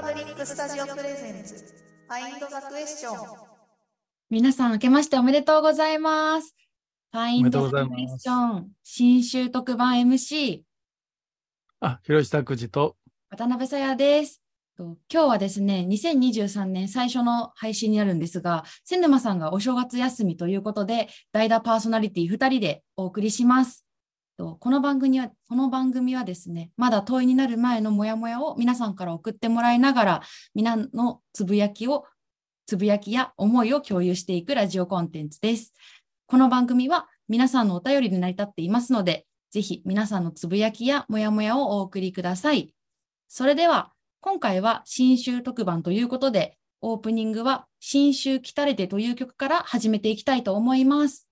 パブリックスタジオ presents Find the Question 皆さん、明けましておめでとうございます。ファインドおめでとうございますクエスチョン新週特番 MC、あ、広石拓司と、渡辺さやです。と今日はですね、2023年最初の配信になるんですが、千沼さんがお正月休みということで、代打パーソナリティ2人でお送りします。とこの番組は、この番組はですね、まだ問いになる前のモヤモヤを皆さんから送ってもらいながら、皆のつぶやきを、つぶやきや思いを共有していくラジオコンテンツです。この番組は皆さんのお便りで成り立っていますので、ぜひ皆さんのつぶやきやモヤモヤをお送りください。それでは、今回は新週特番ということで、オープニングは新週来たれてという曲から始めていきたいと思います。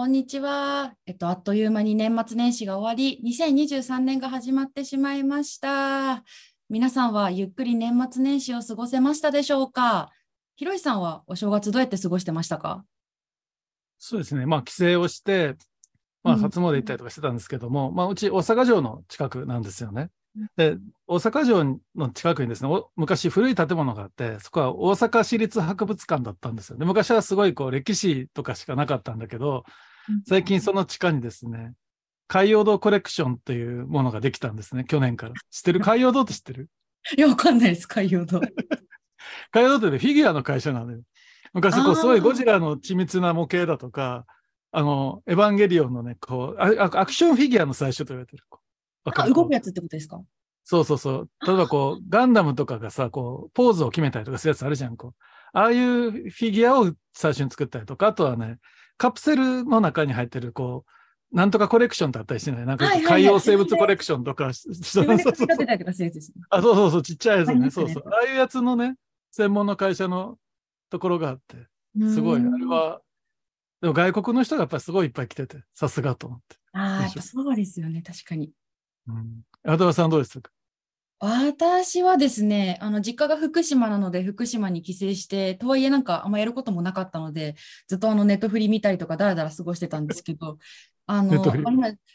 こんにちは。えっと、あっという間に年末年始が終わり、2023年が始まってしまいました。皆さんはゆっくり年末年始を過ごせましたでしょうか？ひろしさんはお正月どうやって過ごしてましたか？そうですね、まあ、帰省をして、まあ、うん初詣行ったりとかしてたんですけども、まあ、うち大阪城の近くなんですよね。で、大阪城の近くにですね、お昔古い建物があって、そこは大阪市立博物館だったんですよ。で、昔はすごいこう歴史とかしかなかったんだけど、最近その地下にですね、海洋堂コレクションというものができたんですね、去年から。知ってる？海洋堂って知ってる？いや、わかんないです、海洋堂。海洋堂ってねフィギュアの会社なのよ。昔こう、すごいゴジラの緻密な模型だとか、あの、エヴァンゲリオンのね、こう、アクションフィギュアの最初と言われてる。か動くやつってことですか？そうそうそう。例えばこう、ガンダムとかがさ、こう、ポーズを決めたりとかするやつあるじゃん、こう。ああいうフィギュアを最初に作ったりとか、あとはね、カプセルの中に入ってる、こう、なんとかコレクションってあったりしてない？なんか海洋生物コレクションとか、そうそうそう。あ、そうそうそう、ちっちゃいやつね。ねそうそう。ああいうやつのね、専門の会社のところがあって、すごい、あれは、でも外国の人がやっぱりすごいいっぱい来てて、さすがと思って。ああ、やっぱそうですよね、確かに。うん。渡辺さんどうでしたか？私はですね、あの実家が福島なので、福島に帰省して、とはいえなんかあんまやることもなかったので、ずっとあのネットフリ見たりとか、だらだら過ごしてたんですけど、あの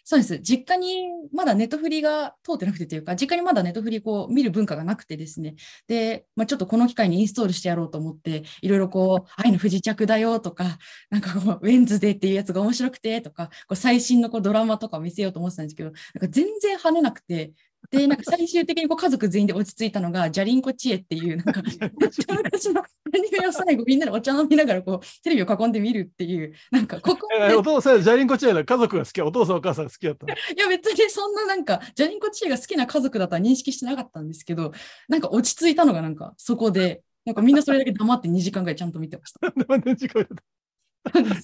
そうです、実家にまだネットフリが通ってなくてというか、実家にまだネットフリこう見る文化がなくてですね、で、まあ、ちょっとこの機会にインストールしてやろうと思って、いろいろこう、愛の不時着だよとか、なんかこう、ウェンズデーっていうやつが面白くてとか、こう最新のこうドラマとかを見せようと思ってたんですけど、なんか全然跳ねなくて、で、なんか最終的にこう家族全員で落ち着いたのが、ジャリンコチエっていう、なんか、昔のアニメを最後みんなでお茶飲みながらこう、テレビを囲んで見るっていう、なんか、ここえお父さん、ジャリンコチェだ。家族が好き。お父さん、お母さんが好きだったの。いや別にそんななんか、ジャリンコチエが好きな家族だとは認識してなかったんですけど、なんか落ち着いたのがなんかそこで、なんかみんなそれだけ黙って2時間ぐらいちゃんと見てました。でもね時間が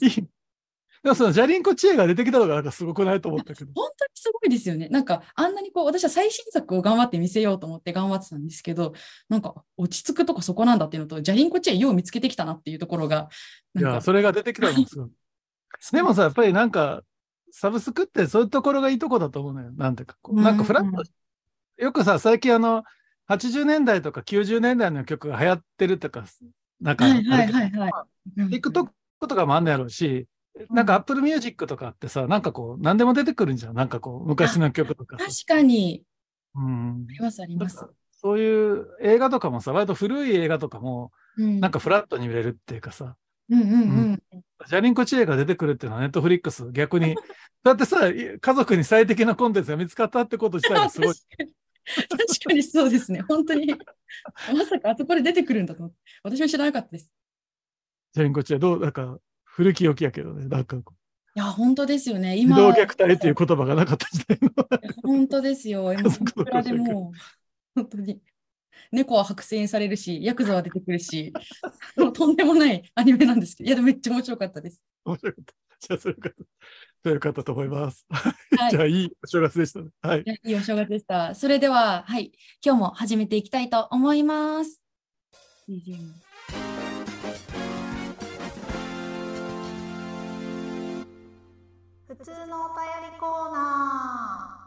いい。でもそのジャリンコチェが出てきたのがなんかすごくないと思ったけど。本当にすごいですよね。なんかあんなにこう私は最新作を頑張って見せようと思って頑張ってたんですけど、なんか落ち着くとこそこなんだっていうのと、ジャリンコチェよう見つけてきたなっていうところが、いや、それが出てきたのもすごい。でもさ、やっぱりなんか、サブスクってそういうところがいいとこだと思うのよ。なんていうか、こうなんかフラット。よくさ、最近あの、80年代とか90年代の曲が流行ってるとか、なんかはいはいはい。TikTok とかもあんのやろうし、なんか Apple Music とかってさ、なんかこう、何でも出てくるんじゃん。なんかこう、昔の曲とかさ。確かに、うんありますあります。そういう映画とかもさ、割と古い映画とかも、うんなんかフラットに見れるっていうかさ、うんうんうん。ジャリンコ知恵が出てくるっていうのはネットフリックス逆に、だってさ、い家族に最適なコンテンツが見つかったってこと自体がすごい。確かに確かにそうですね。本当に。まさかあそこで出てくるんだと思って。私も知らなかったです。ジャリンコ知恵、どう、なんか古き良きやけどね、なんかこいや、本当ですよね。う、児今、童虐待っていう言葉がなかった時代の。本当ですよ。今、家族のいくらでも、本当に。猫は剥製されるし、ヤクザは出てくるし、とんでもないアニメなんですけど、いや、でもめっちゃ面白かったです。面白かった。じゃあ、それよかった。それよかったと思います。はい じゃあ、いいお正月でしたね。はいいいお正月でした。それでは、はい、今日も始めていきたいと思います。普通のお便りコーナ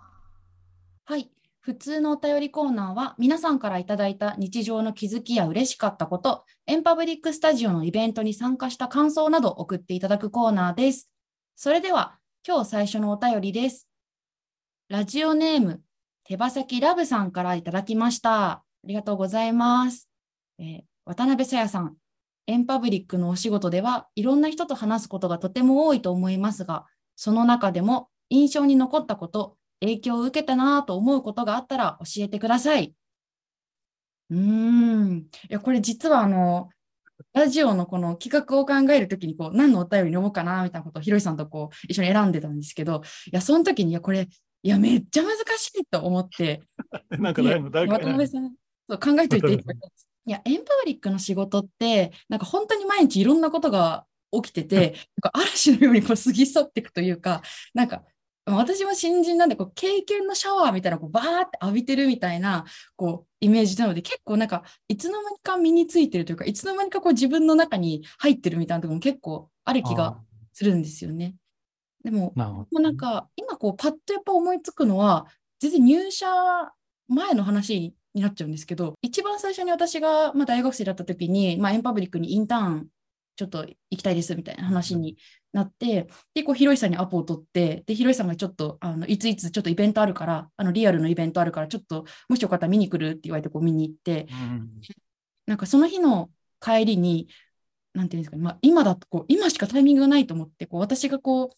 ーはい。普通のお便りコーナーは、皆さんからいただいた日常の気づきや嬉しかったこと、エンパブリックスタジオのイベントに参加した感想など送っていただくコーナーです。それでは、今日最初のお便りです。ラジオネーム、手羽先ラブさんからいただきました。ありがとうございます。えー渡辺さやさん、エンパブリックのお仕事ではいろんな人と話すことがとても多いと思いますが、その中でも印象に残ったこと、影響を受けたなと思うことがあったら教えてください。うーん。いや、これ実はあの、ラジオのこの企画を考えるときにこう、何のお便り読もうかなみたいなことをひろしさんとこう、一緒に選んでたんですけど、いや、その時に、いや、これ、いや、めっちゃ難しいと思って、なんかないの？誰か渡辺さん、そう考えといていただきます。いや、エンパブリックの仕事って、なんか本当に毎日いろんなことが起きてて、なんか嵐のようにこう過ぎ去っていくというか、なんか私も新人なんでこう経験のシャワーみたいなこうバーって浴びてるみたいなこうイメージなので結構なんかいつの間にか身についてるというかいつの間にかこう自分の中に入ってるみたいなところも結構ある気があするんですよね。でも。もうなんか、今こう、パッとやっぱ思いつくのは、全然入社前の話になっちゃうんですけど、一番最初に私が、まあ、大学生だった時に、まあ、エンパブリックにインターンちょっと行きたいですみたいな話になって、で、こう、ひろいさんにアポを取って、で、ひろいさんがちょっと、あの、いついつちょっとイベントあるから、あの、リアルのイベントあるから、ちょっと、もしよかったら見に来るって言われて、こう、見に行って、うん。なんかその日の帰りに、なんていうんですかね、まあ、今だとこう、今しかタイミングがないと思って、こう私がこう、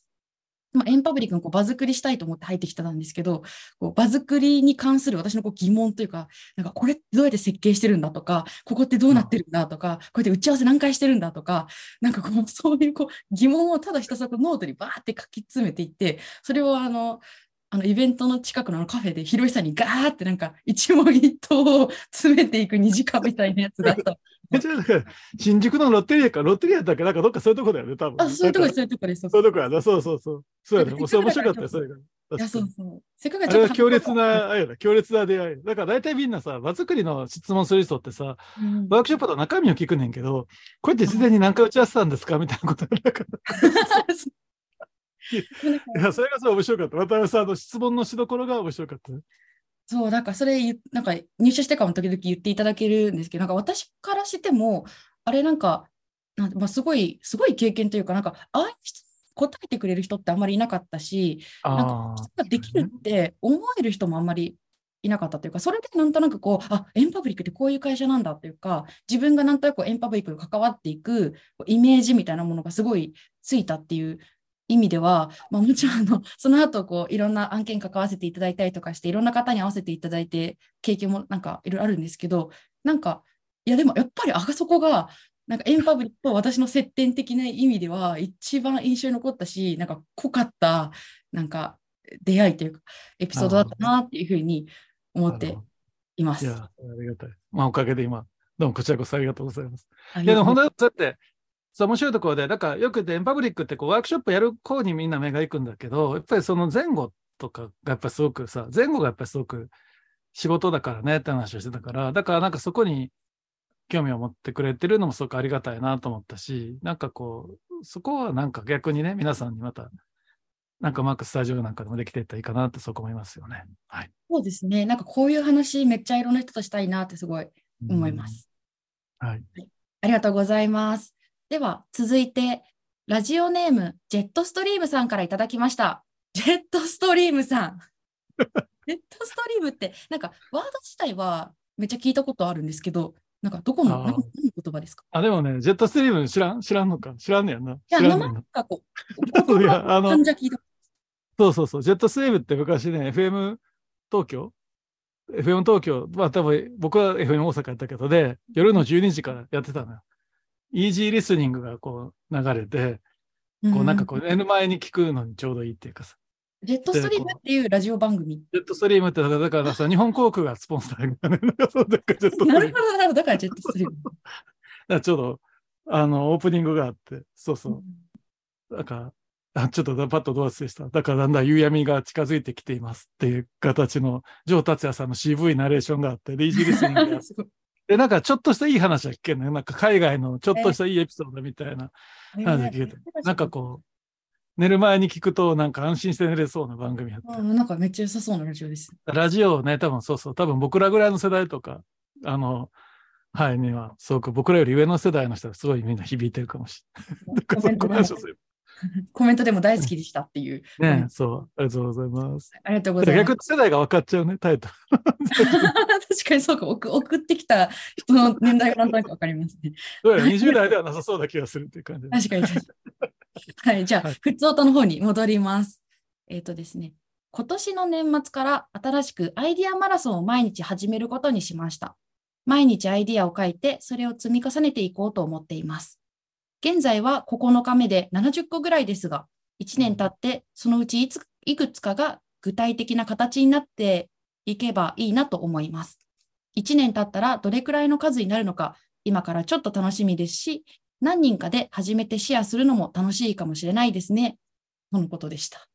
まあ、エンパブリックのこう場作りしたいと思って入ってきたんですけど、こう場作りに関する私のこう疑問というか、なんかこれってどうやって設計してるんだとか、ここってどうなってるんだとか、こうやって打ち合わせ何回してるんだとか、なんかこうそういうこう疑問をただひたすらノートにバーって書き詰めていって、それをあの、あのイベントの近くのカフェで広石さんにガーってなんか一問一答を詰めていく2時間みたいなやつがあ った。新宿のロッテリアか、ロッテリアだっけ？なんかどっかそういうとこだよね、多分。あ、そういうとこです、そういうとこです。そういうとこやな。そうそうそう。そうやね。もうそれ面白かったよ、それが。いや、そうそう。せっかくあれは強烈な、あれやな強烈な出会い。だから大体みんなさ、場作りの質問する人ってさ、うんワークショップの中身を聞くねんけど、これって事前に何回打ち合わせたんですか？みたいなことだから。いや、それがすごい面白かった。渡辺さんの質問のしどころが面白かったね。そう、なんかそれなんか入社してからも時々言っていただけるんですけど、なんか私からしても、あれなんか、なんまあ、すごい、すごい経験というか、なんか、ああいう人答えてくれる人ってあんまりいなかったし、なんか、あ人ができるって思える人もあんまりいなかったというか、それでなんとなくこう、あ、エンパブリックってこういう会社なんだというか、自分がなんとなくエンパブリックに関わっていくイメージみたいなものがすごいついたっていう意味では、まあ、もちろんあの その後こういろんな案件関わらせていただいたりとかして、いろんな方に合わせていただいて、経験もなんかいろいろあるんですけど、なんか、いやでもやっぱりあそこが、なんかエンパブリックと私の接点的な意味では一番印象に残ったし、なんか濃かった、なんか出会いというか、エピソードだったなっていうふうに思っています。いや、ありがたい。まあ、おかげで今、どうもこちらこそありがとうございます。あいや、でも本当当にそうやって、そう面白いところで、だからよく言ってエンパブリックってこうワークショップやる方にみんな目が行くんだけど、やっぱりその前後とかがやっぱりすごくさ、前後がやっぱりすごく仕事だからねって話をしてたから、だからなんかそこに興味を持ってくれてるのもすごくありがたいなと思ったし、なんかこう、そこはなんか逆にね、皆さんにまた、なんかうまくスタジオなんかでもできていったらいいかなってそこ思いますよね。はい。そうですね。なんかこういう話めっちゃいろんな人としたいなってすごい思います。うん。はい。ありがとうございます。では続いて、ラジオネーム、ジェットストリームさんからいただきました。ジェットストリームさん。ジェットストリームって、なんかワード自体はめっちゃ聞いたことあるんですけど、なんかどこの何何の言葉ですか？あ、でもね、ジェットストリーム知らん知らんのか？知らんねやんな。いや、名知らんねんな前がこう、い。そうそうそう、ジェットストリームって昔ね、FM 東京 ?FM 東京、まあ多分僕は FM 大阪やったけどで、夜の12時からやってたのよ。イージーリスニングがこう流れて、こうなんかこう寝る前に聞くのにちょうどいいっていうかさ。ジェットストリームっていうラジオ番組。ジェットストリームってだからだからさ、日本航空がスポンサーがね、なるほど、なるほど。だからジェットストリーム。だからちょうど、あの、オープニングがあって、そうそう。なんか、あちょっとパッとどう忘れした。だからだんだん夕闇が近づいてきていますっていう形の、ジョー達也さんの渋いナレーションがあって、で、イージーリスニングがで、なんかちょっとしたいい話は聞けるね。なんか海外のちょっとしたいいエピソードみたいな話が聞けて、なんかこう、寝る前に聞くとなんか安心して寝れそうな番組やった。うん、なんかめっちゃ良さそうなラジオです。ラジオね、多分そうそう、多分僕らぐらいの世代とか、あの、はい、には、すごく僕らより上の世代の人はすごいみんな響いてるかもしれない。コメントでも大好きでしたっていう。ね、そう、ありがとうございます。ありがとうございます。逆に世代が分かっちゃうね、タイトル。確かにそうか送、送ってきた人の年代がなんとなくわかりますね。どうやら20代ではなさそうな気がするっていう感じ。確かに確かに。はい、じゃあ、はいふつおたの方に戻ります。えっ、とですね、今年の年末から新しくアイディアマラソンを毎日始めることにしました。毎日アイディアを書いて、それを積み重ねていこうと思っています。現在は9日目で70個ぐらいですが、1年経って、そのうちいついくつかが具体的な形になっていけばいいなと思います。1年経ったらどれくらいの数になるのか、今からちょっと楽しみですし、何人かで初めてシェアするのも楽しいかもしれないですね。とのことでした。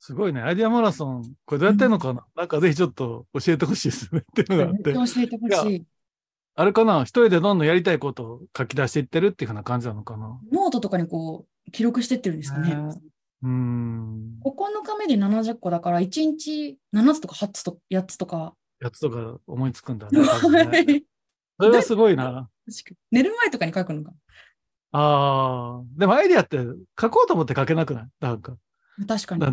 すごいね、アイディアマラソン、これどうやってんのかな、なんかぜひちょっと教えてほしいですねっていうのがあって。教えてほしい。あれかな？一人でどんどんやりたいことを書き出していってるっていうふうな感じなのかな？ノートとかにこう記録してってるんですかね。ねうーん。9日目で70個だから、1日7つとか8つとか8つとか。やつとか思いつくんだね。ね それはすごいな。に寝る前とかに書くのか。ああ。でもアイディアって書こうと思って書けなくない？なんか。確かに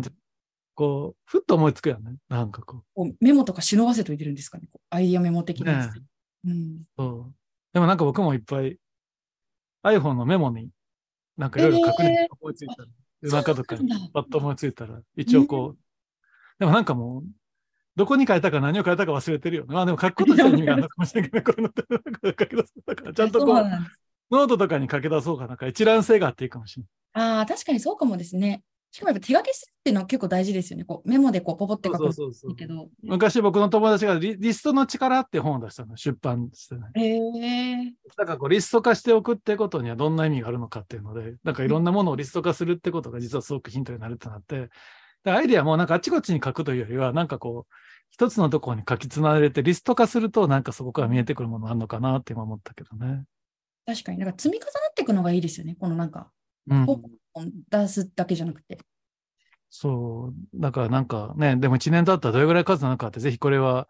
こう、ふっと思いつくよね。なんかここうメモとか忍ばせといてるんですかね。アイディアメモ的なやつで。うん、う。そう。でもなんか僕もいっぱい iPhone のメモになんかいろいろ書くね、え思いついたら。夜中とかにパッと思いついたら、一応こう。でもなんかもう、どこに書いたか何を書いたか忘れてるよね。まあでも書くこと自体に意味があるのかもしれないけど、こういうのっ書き出す。だからちゃんとこう、ノートとかに書き出そうかなんか一覧性があっていいかもしれない。ああ、確かにそうかもですね。しかもやっぱ手書きするっていうのは結構大事ですよね。こうメモでこうポポって書くけど。昔僕の友達がリリストの力って本を出したの、出版してね。へえだからこうリスト化しておくってことにはどんな意味があるのかっていうので、なんかいろんなものをリスト化するってことが実はすごくヒントになるってなって、でアイディアもなんかあっちこっちに書くというよりは、なんかこう、一つのところに書きつなれてリスト化すると、なんかそこから見えてくるものあるのかなって今思ったけどね。確かに。なんか積み重なっていくのがいいですよね。このなんか、うん。出すだけじゃなくて。そう。だからなんかね、でも1年経ったらどれぐらい数なのかって、ぜひこれは、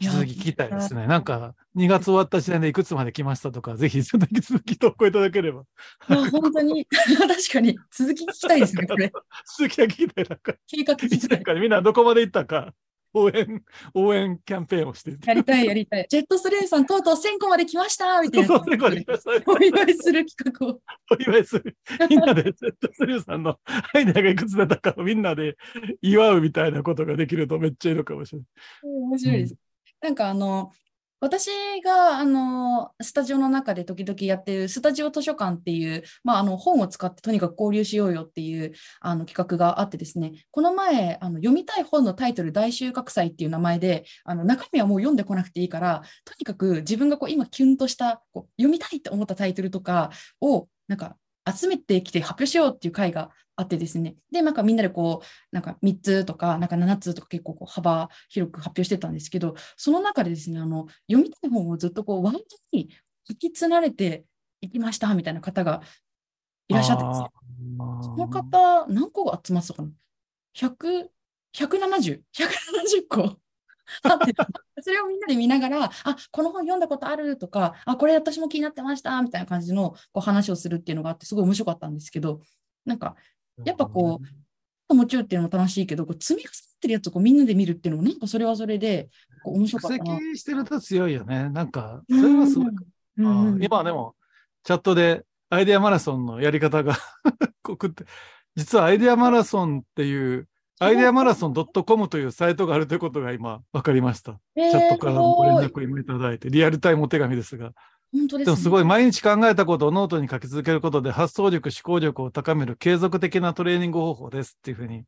引き続き聞きたいですね。なんか、2月終わった時点でいくつまで来ましたとか、ぜひその引き続き投稿いただければ。あ本当に、確かに、続き聞きたいですね、これ。続きは聞きたい。なんか、計画聞きたい。かみんなどこまで行ったか、応援、応援キャンペーンをして。やりたい、やりたい。ジェットストリームさん、とうとう1000個まで来ましたみたいな。そうそう、これ来ましたお祝いする企画を。お祝いする。みんなで、ジェットスリューさんのアイデアがいくつ出たかをみんなで祝うみたいなことができるとめっちゃいいのかもしれない。面白いです。なんかあの、私があのスタジオの中で時々やってるスタジオ図書館っていう、まあ、あの本を使ってとにかく交流しようよっていうあの企画があってですね。この前あの読みたい本のタイトル大収穫祭っていう名前であの中身はもう読んでこなくていいからとにかく自分がこう今キュンとしたこう読みたいって思ったタイトルとかをなんか集めてきて発表しようっていう会があってですね。でなんかみんなでこうなんか3つとかなんか7つとか結構こう幅広く発表してたんですけどその中でですねあの読みたい本をずっとこうワードに引き継がれていきましたみたいな方がいらっしゃってですねその方何個集まってたかな ?100、170、170個 それをみんなで見ながら、あこの本読んだことあるとか、あこれ私も気になってましたみたいな感じのこう話をするっていうのがあって、すごい面白かったんですけど、なんかやっぱこう、もちろんっていうのも楽しいけど、こう積み重なってるやつをこうみんなで見るっていうのも、なんかそれはそれでこう面白か蓄ったな。積してると強いよね。なんか、それはすごい。うん今はでも、チャットでアイデアマラソンのやり方が 送って、実はアイデアマラソンっていう、アイデアマラソン .com というサイトがあるということが今分かりました。えーチャットからのご連絡を今いただいて、リアルタイムお手紙ですが。本当ですねでもすごい毎日考えたことをノートに書き続けることで発想力、思考力を高める継続的なトレーニング方法ですっていうふうに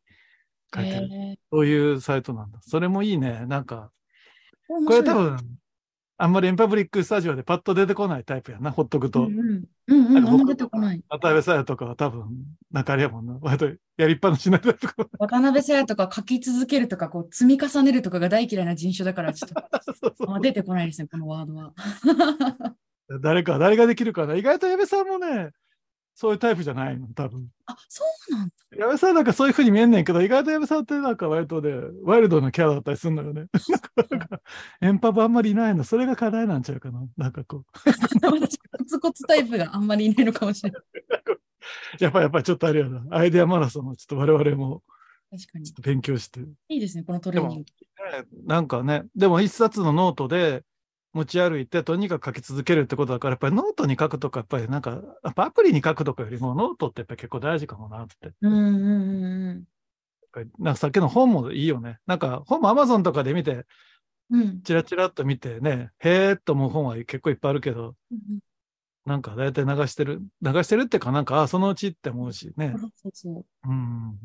書いてある。えそういうサイトなんだ。それもいいね。なんか、ーこれ多分、あんまりエンパブリックスタジオでパッと出てこないタイプやな、ほっとくと。うんうん。うんうん。あんま出てこない。渡辺さやとかは多分、なんかあれやもんな。割とやりっぱなしなタイプかも。渡辺さやとか書き続けるとか、こう積み重ねるとかが大嫌いな人種だから、ちょっと そうそうあんま出てこないですね、このワードは。誰か、誰ができるかな。意外と矢部さんもね、そういうタイプじゃないの、多分。あ、そうなんだ。矢部さんなんかそういう風に見えんねんけど、意外と矢部さんってなんか割とね、ワイルドなキャラだったりするのよね。なんか、エンパブあんまりいないの。それが課題なんちゃうかな。なんかこう。私、コツコツタイプがあんまりいないのかもしれない。やっぱやっぱりちょっとあれやな。アイデアマラソンをちょっと我々も確かに勉強して。いいですね、このトレーニング。ねなんかね、でも一冊のノートで持ち歩いて、とにかく書き続けるってことだから、やっぱりノートに書くとか、やっぱりなんか、やっぱアプリに書くとかよりも、ノートってやっぱり結構大事かもなって。うんうんうんなんかさっきの本もいいよね。なんか本も Amazon とかで見て、うんチラチラっと見てね、へーっと思う本は結構いっぱいあるけど、うんなんか大体流してる、流してるっていうか、なんか、あ、そのうちって思うしねうん。。そうそううん。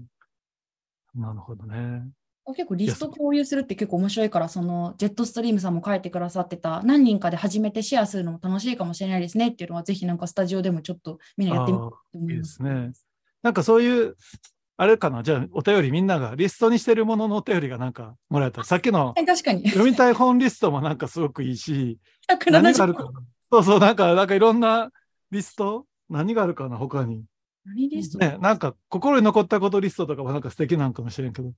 なるほどね。結構リスト共有するって結構面白いから、そのジェットストリームさんも書いてくださってた何人かで初めてシェアするのも楽しいかもしれないですねっていうのは、ぜひなんかスタジオでもちょっとみんなやってみたいと思い。ですね。なんかそういう、あれかな、じゃあお便りみんながリストにしてるもののお便りがなんかもらえたら、さっきの確かに。読みたい本リストもなんかすごくいいし、何がある170かな。そうそう、なんか、なんかいろんなリスト何があるかな、他に。何リスト？ね、なんか心に残ったことリストとかもなんか素敵なんかもしれんけど。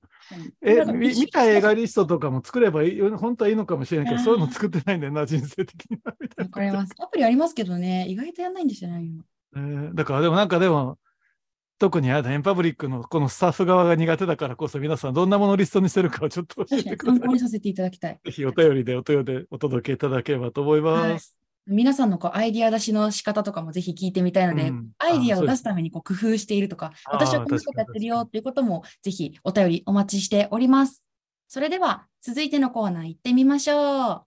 え、なんかみ見た映画リストとかも作ればいい、本当はいいのかもしれんけど、そういうの作ってないんだよな、人生的には。わかります。アプリありますけどね、意外とやんないんですよね。えーだからでもなんかでも、特にあエンパブリックのこのスタッフ側が苦手だからこそ皆さんどんなものをリストにしてるかをちょっと教えてください。参考にさせていただきたい。ぜひお便りでお便りでお届けいただければと思います。皆さんのこうアイディア出しの仕方とかもぜひ聞いてみたいので、うんアイディアを出すためにこう工夫しているとか、私はこんなことやってるよっていうこともぜひお便りお待ちしております。それでは続いてのコーナー行ってみましょう。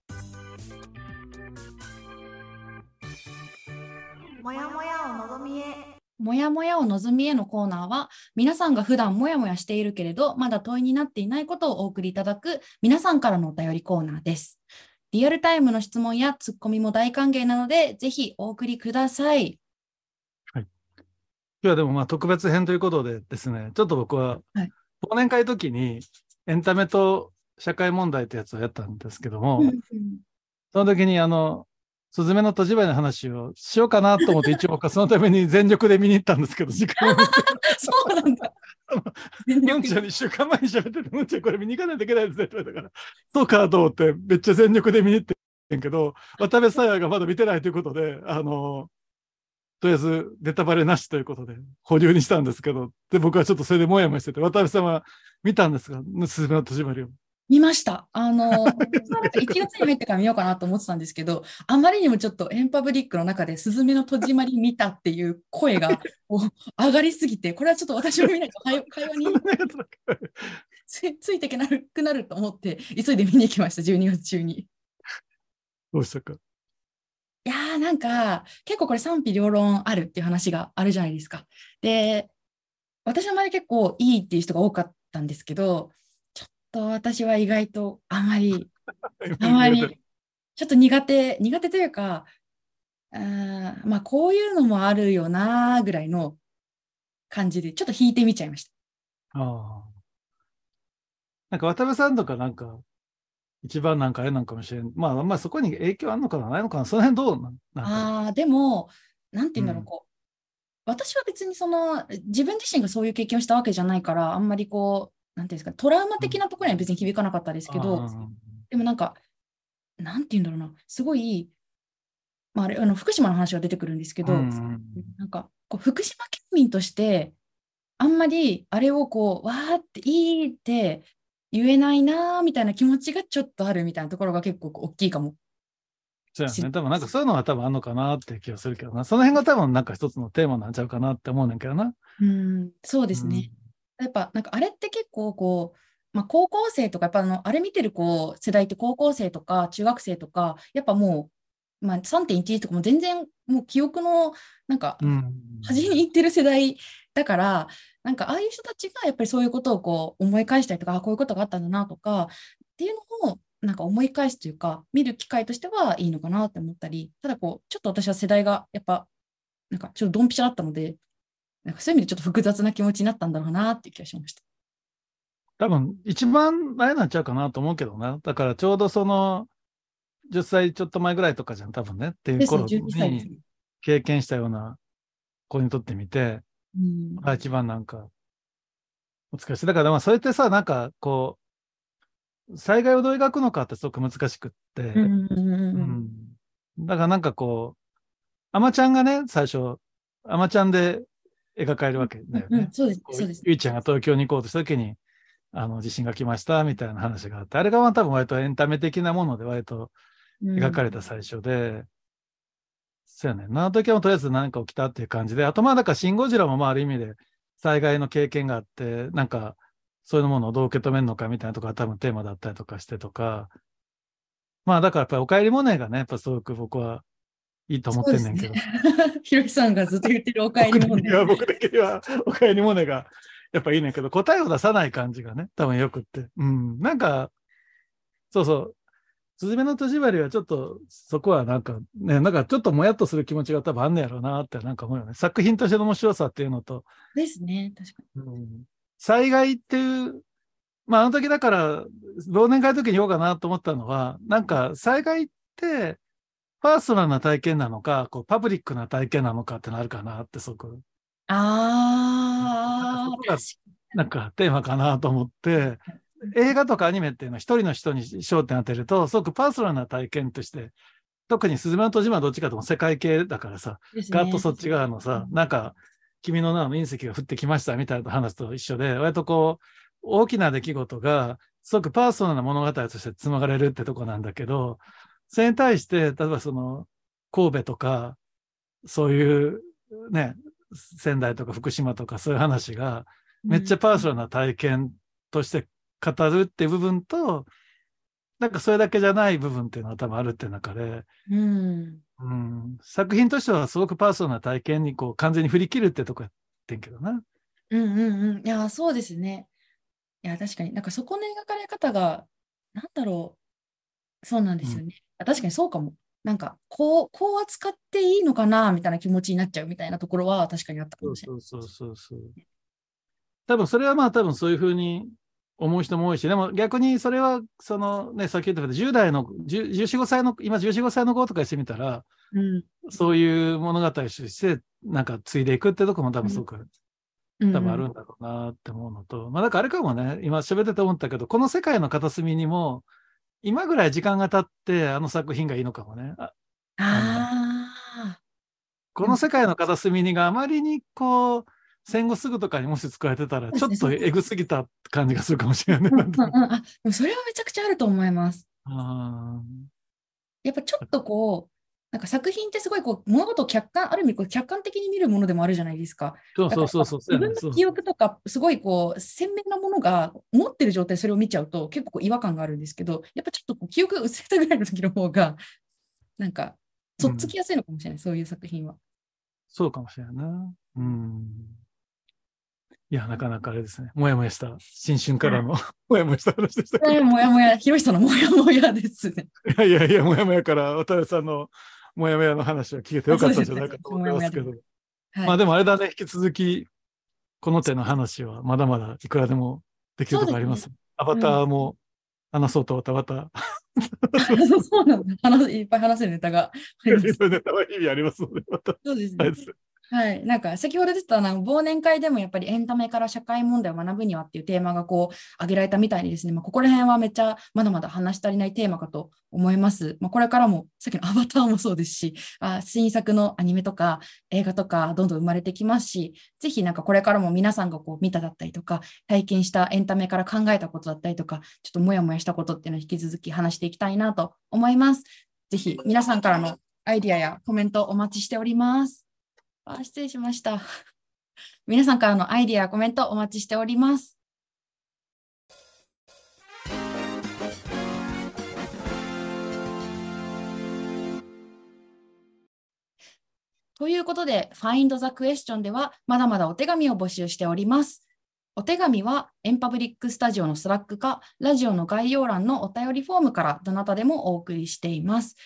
もやもやをのぞみへもやもやを望みへのコーナーは、皆さんが普段もやもやしているけれど、まだ問いになっていないことをお送りいただく皆さんからのお便りコーナーです。リアルタイムの質問やツッコミも大歓迎なので、ぜひお送りください。今日はでもまあ特別編ということでですね、ちょっと僕ははい。忘年会時にエンタメと社会問題ってやつをやったんですけども、その時にあの、すずめの戸締まりの話をしようかなと思って、一応僕はそのために全力で見に行ったんですけど、時間を そうなんだ。全ムン力ちゃんに一週間前に喋ってて、ムンちゃんこれ見に行かないといけないですねって言われたから、そうかと思って、めっちゃ全力で見に行ってんけど、渡辺さやがまだ見てないということで、あの、とりあえずネタバレなしということで保留にしたんですけど、で、僕はちょっとそれでもやもやしてて、渡辺さんは見たんですが、すずめの戸締まりを。見ました。あの、なんか1月に入ってから見ようかなと思ってたんですけど、あまりにもちょっとエンパブリックの中でスズメの戸締まり見たっていう声が 上がりすぎて、これはちょっと私も見ないと会 会話につつついていけなくなると思って、急いで見に行きました、12月中に。いどうしたか？やー、なんか、結構これ賛否両論あるっていう話があるじゃないですか。で、私の周り結構いいっていう人が多かったんですけど、と私は意外とあまり、あまり、ちょっと苦手、苦手というか、あーまあ、こういうのもあるよなーぐらいの感じで、ちょっと引いてみちゃいました。ああ。なんか渡辺さんとかなんか、一番なんかあれなんかもしれん。まあ、まあそこに影響あるのかなないのかなその辺どうなん。ああ、でも、なんて言うんだろう、うんこう、私は別にその、自分自身がそういう経験をしたわけじゃないから、あんまりこう、なんていうんですか、トラウマ的なところには別に響かなかったですけど、でもなんか、なんて言うんだろうな、すごい、まあ、あれ、あの、福島の話が出てくるんですけど、なんか、こう福島県民として、あんまりあれをこう、わーっていいって言えないなーみたいな気持ちがちょっとあるみたいなところが結構大きいかも。知そうやね。多分なんかそういうのは多分あんのかなって気がするけどな。その辺が多分なんか一つのテーマなんちゃうかなって思うねんけどな。うん、そうですね。やっぱなんかあれって結構こう、まあ、高校生とかやっぱあのあれ見てるこう世代って高校生とか中学生とかやっぱもう、まあ、3.11とかも全然もう記憶のなんか。端に行ってる世代だからなんかああいう人たちがやっぱりそういうことをこう思い返したりとかあこういうことがあったんだなとかっていうのをなんか思い返すというか、見る機会としてはいいのかなって思ったり、ただこう、ちょっと私は世代がやっぱ、なんかちょっとドンピシャだったので、なんかそういう意味でちょっと複雑な気持ちになったんだろうなっていう気がしました。多分、一番前になっちゃうかなと思うけどな。だからちょうどその、10歳ちょっと前ぐらいとかじゃん、多分ね。っていう頃12歳ですにね。経験したような子にとってみて、うんが一番なんか、難しい。だからまあ、それってさ、なんかこう、災害をどう描くのかってすごく難しくって、だからなんかこう、アマちゃんがね、最初、アマちゃんで描かれるわけだよね。うんそうです、そうです。ゆいちゃんが東京に行こうとした時に、あの、地震が来ました、みたいな話があって、あれがまあ多分割とエンタメ的なもので割と描かれた最初で、そうやね。あの時はもうとりあえず何か起きたっていう感じで、あとまあだからシン・ゴジラもまあある意味で災害の経験があって、なんかそういうものをどう受け止めるのかみたいなところが多分テーマだったりとかしてとか、まあだからやっぱりおかえりモネがね、やっぱすごく僕はいいと思ってんねんけど。ひろしさんがずっと言ってるお帰り僕も的には、僕的には、おかえりモネが、やっぱいいねんけど、答えを出さない感じがね、多分よくって。うん。なんか、そうそう。すずめの戸締まりはちょっと、そこはなんかね、なんかちょっともやっとする気持ちが多分あんねやろうなってなんか思うよね。作品としての面白さっていうのと、ですね、確かうん災害っていう、まああの時だから、忘年会の時に言おうかなと思ったのは、なんか災害って、パーソナルな体験なのか、こうパブリックな体験なのかってなるかなって、そこ。に。ああ、なんかテーマかなと思って、映画とかアニメっていうのは一人の人に焦点当てると、すごくパーソナルな体験として、特にスズメの戸締まりはどっちかとも世界系だからさ、ね。ガッとそっち側のさ、なんか、君の名の隕石が降ってきましたみたいな話と一緒で、割とこう、大きな出来事が、すごくパーソナルな物語として紡がれるってとこなんだけど、それに対して、例えばその、神戸とか、そういうね、仙台とか福島とかそういう話が、めっちゃパーソナルな体験として語るっていう部分と、なんかそれだけじゃない部分っていうのは多分あるっていう中で、うん。うん、作品としてはすごくパーソナルな体験にこう完全に振り切るってとこやってんけどな。うんうんうん。いや、そうですね。いや、確かに、なんかそこの描かれ方が、なんだろう。そうなんですよね。あ確かにそうかも。なんか、こう、こう扱っていいのかな、みたいな気持ちになっちゃうみたいなところは確かにあったかもしれない。そうそうそうそう。多分それはまあ多分そういうふうに思う人も多いし、でも逆にそれはそのね、さっき言ったけど10代の、10 14、5歳の、今14、5歳の子とかにしてみたら、うんそういう物語としてなんか継いでいくってとこも多分すごくうん多分あるんだろうなって思うのと、まあだからあれかもね、今喋ってて思ったけど、この世界の片隅にも、今ぐらい時間が経ってあの作品がいいのかもね。あああ。この世界の片隅にがあまりにこう、戦後すぐとかにもし使われてたら、ちょっとエグすぎた感じがするかもしれないね。うんうんうんあ、でもそれはめちゃくちゃあると思います。あやっぱちょっとこう、なんか作品ってすごいこう物事を客観、ある意味こう客観的に見るものでもあるじゃないですか。ーそうそうそうそう。自分の記憶とか、すごいこう鮮明なものが持ってる状態でそれを見ちゃうと結構こう違和感があるんですけど、やっぱちょっとこう記憶が薄れたぐらいの時の方が、なんか、とっつきやすいのかもしれない、そういう作品は。そうかもしれないな。うん。いや、なかなかあれですね。もやもやした、新春からのもやもやした話でしたもやもや、ひろしさんのもやもやですね。いやいやいや、もやもやから渡辺さんのもやもやの話を聞けてよかったんじゃないかと思いますけど。はい、まあでもあれだね、引き続き、この手の話はまだまだいくらでもできるところあります。そうアバターも話そうと思ったらまた、そうなんだ話。いっぱい話せるネタがあります。そ ういうネタは意味ありますので、また。そうですねはい。なんか先ほど出てたなん忘年会でもやっぱりエンタメから社会問題を学ぶにはっていうテーマがこう挙げられたみたいにですね、まあ、ここら辺はめっちゃまだまだ話し足りないテーマかと思います。まあ、これからもさっきの アバターもそうですし、あ新作のアニメとか映画とかどんどん生まれてきますし、ぜひなんかこれからも皆さんがこう見ただったりとか、体験したエンタメから考えたことだったりとか、ちょっともやもやしたことっていうのを引き続き話していきたいなと思います。ぜひ皆さんからのアイディアやコメントお待ちしております。あ、失礼しました。皆さんからのアイディアコメントお待ちしております。ということで、Find the Question ではまだまだお手紙を募集しております。お手紙はエンパブリックスタジオの Slack か、ラジオの概要欄のお便りフォームからどなたでもお送りしています。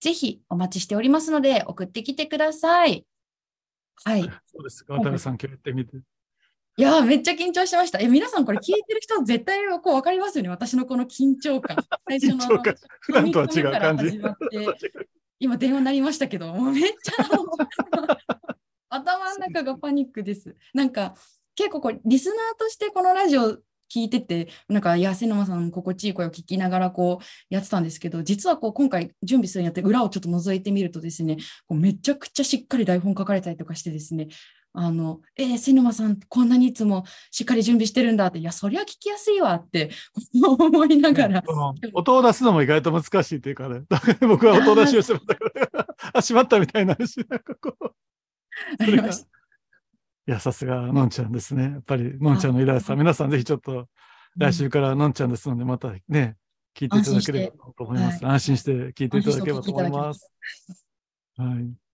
ぜひお待ちしておりますので送ってきてください。はい。そうですか。渡辺さん、今日やってみて。いやーめっちゃ緊張しました。え、皆さんこれ聞いてる人絶対こう分かりますよね。私のこの緊張感。最初のあの緊張感普段とは違う感じ今電話になりましたけど、もうめっちゃ頭の中がパニックです。なんか結構これリスナーとしてこのラジオ聞いてて、なんか、いや、瀬沼さんの心地いい声を聞きながらこうやってたんですけど、実はこう今回準備するにあって裏をちょっと覗いてみるとですね、こうめちゃくちゃしっかり台本書かれたりとかしてですね、あの、えー、瀬沼さん、こんなにいつもしっかり準備してるんだって、いや、そりゃ聞きやすいわって思いながら。その音を出すのも意外と難しいっていうかね。僕は音出しをしてましたから、あ、しまったみたいになるし、なんかこう。ありましたいや、さすが、のんちゃんですね。やっぱり、のんちゃんの偉大さ。皆さんぜひちょっと、来週からのんちゃんですので、またね、聞いていただければと思います。安心して聞いていただければと思います。はい。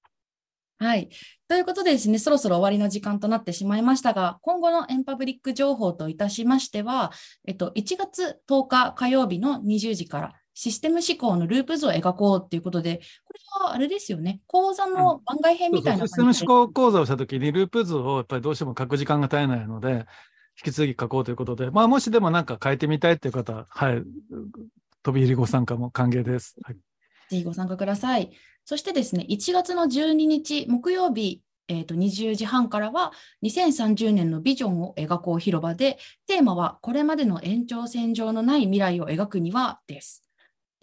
はい。ということでですね、そろそろ終わりの時間となってしまいましたが、今後のエンパブリック情報といたしましては、えっと、1月10日火曜日の20時から、システム思考のループ図を描こうということで、これはあれですよね、講座の番外編みたいなシステム思考講座をしたときに、ループ図をやっぱりどうしても書く時間が絶えないので、引き続き書こうということで、まあ、もしでもなんか変えてみたいという方、はい、飛び入りご参加も歓迎です。はい、ぜひご参加ください。そしてですね、1月の12日木曜日、えー、と20時半からは2030年のビジョンを描こう広場で、テーマはこれまでの延長線上のない未来を描くにはです。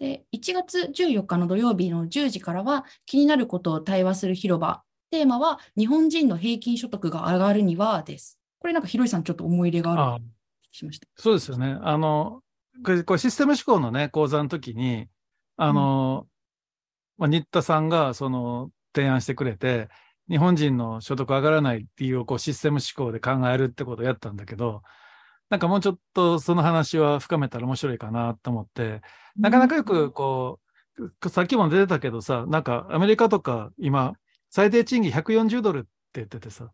で1月14日の土曜日の10時からは気になることを対話する広場。テーマは日本人の平均所得が上がるにはです。これなんかひろいさんちょっと思い入れがあるしました。そうですよね。あの、これこれシステム思考のね、講座の時に、あの、うん、まあ、新田さんがその提案してくれて、日本人の所得上がらない理由をこうシステム思考で考えるってことをやったんだけど、なんかもうちょっとその話は深めたら面白いかなと思って、なかなかよくこう、さっきも出てたけどさ、なんかアメリカとか今、最低賃金140ドルって言っててさ、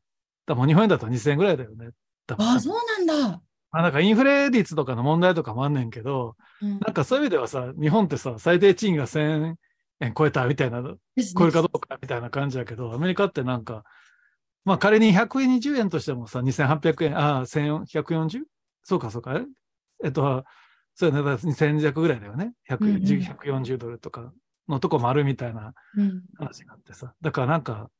だもう日本円だと2000円ぐらいだよね。ああ、そうなんだ。あなんかインフレ率とかの問題とかもあんねんけど、うん、なんかそういう意味ではさ、日本ってさ、最低賃金が1000円超えたみたいな、超えるかどうかみたいな感じだけど、アメリカってなんか、まあ仮に120円としてもさ、2800円、ああ、1140? そうかそうか、えっと、そうやね、2000円弱ぐらいだよね。100うんうん、140ドルとかのとこもあるみたいな話があってさ。だからなんか、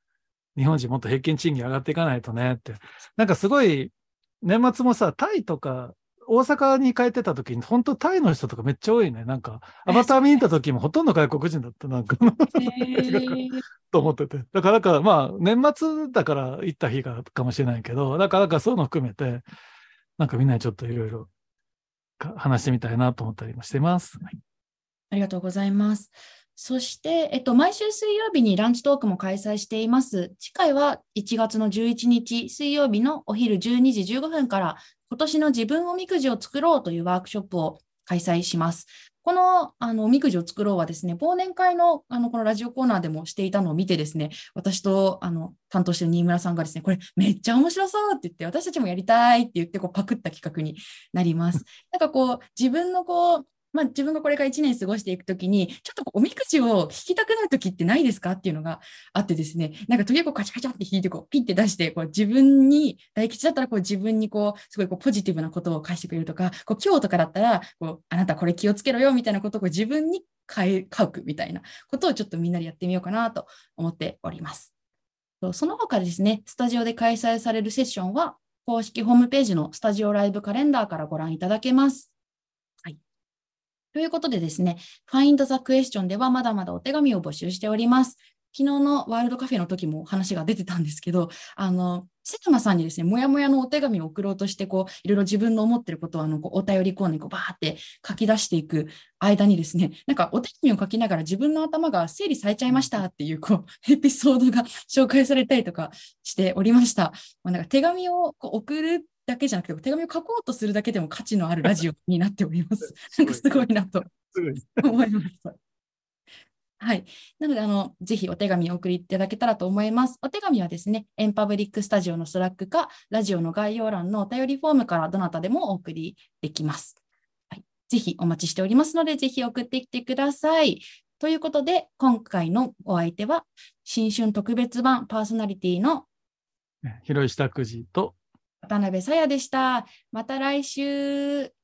日本人もっと平均賃金上がっていかないとねって。なんかすごい、年末もさ、タイとか、大阪に帰ってた時に、本当タイの人とかめっちゃ多いね。なんか、アバター見に行った時もほとんど外国人だった、なんか。と思ってて。だから、かまあ、年末だから行った日がかもしれないけど、だから、かそういうの含めて、なんかみんなにちょっといろいろ話してみたいなと思ったりもしてます。はい、ありがとうございます。そして、えっと、毎週水曜日にランチトークも開催しています。次回は1月の11日水曜日のお昼12時15分から今年の自分おみくじを作ろうというワークショップを開催します。このあのおみくじを作ろうはですね、忘年会のあのこのラジオコーナーでもしていたのを見てですね、私とあの担当してる新村さんがですね、これめっちゃ面白そうって言って、私たちもやりたいって言ってこうパクった企画になります。なんかこう自分のこうまあ、自分がこれから1年過ごしていくときに、ちょっとおみくじを引きたくなるときってないですか？っていうのがあってですね、なんか時々こうカチャカチャって引いてこうピッて出して、こう自分に、大吉だったらこう自分にこう、すごいこうポジティブなことを返してくれるとか、こう今日とかだったら、こうあなたこれ気をつけろよみたいなことをこう自分に変え書くみたいなことをちょっとみんなでやってみようかなと思っております。その他ですね、スタジオで開催されるセッションは、公式ホームページのスタジオライブカレンダーからご覧いただけます。ということでですね、Find the Question ではまだまだお手紙を募集しております。昨日のワールドカフェの時も話が出てたんですけど、あの、セトマさんにですね、もやもやのお手紙を送ろうとして、こう、いろいろ自分の思ってることを、あの、こうお便りコーナーにこうバーって書き出していく間にですね、なんかお手紙を書きながら自分の頭が整理されちゃいましたっていう、こう、エピソードが紹介されたりとかしておりました。まあ、なんか手紙をこう送るだけじゃなくて、手紙を書こうとするだけでも価値のあるラジオになっております。なんかすごいなと思いました。はい。なので、あの、ぜひお手紙をお送りいただけたらと思います。お手紙はですね、エンパブリックスタジオの Slack か、ラジオの概要欄のお便りフォームからどなたでもお送りできます。はい。ぜひお待ちしておりますので、ぜひ送ってきてください。ということで、今回のお相手は、新春特別版パーソナリティの広石拓司と、渡辺さやでした。また来週。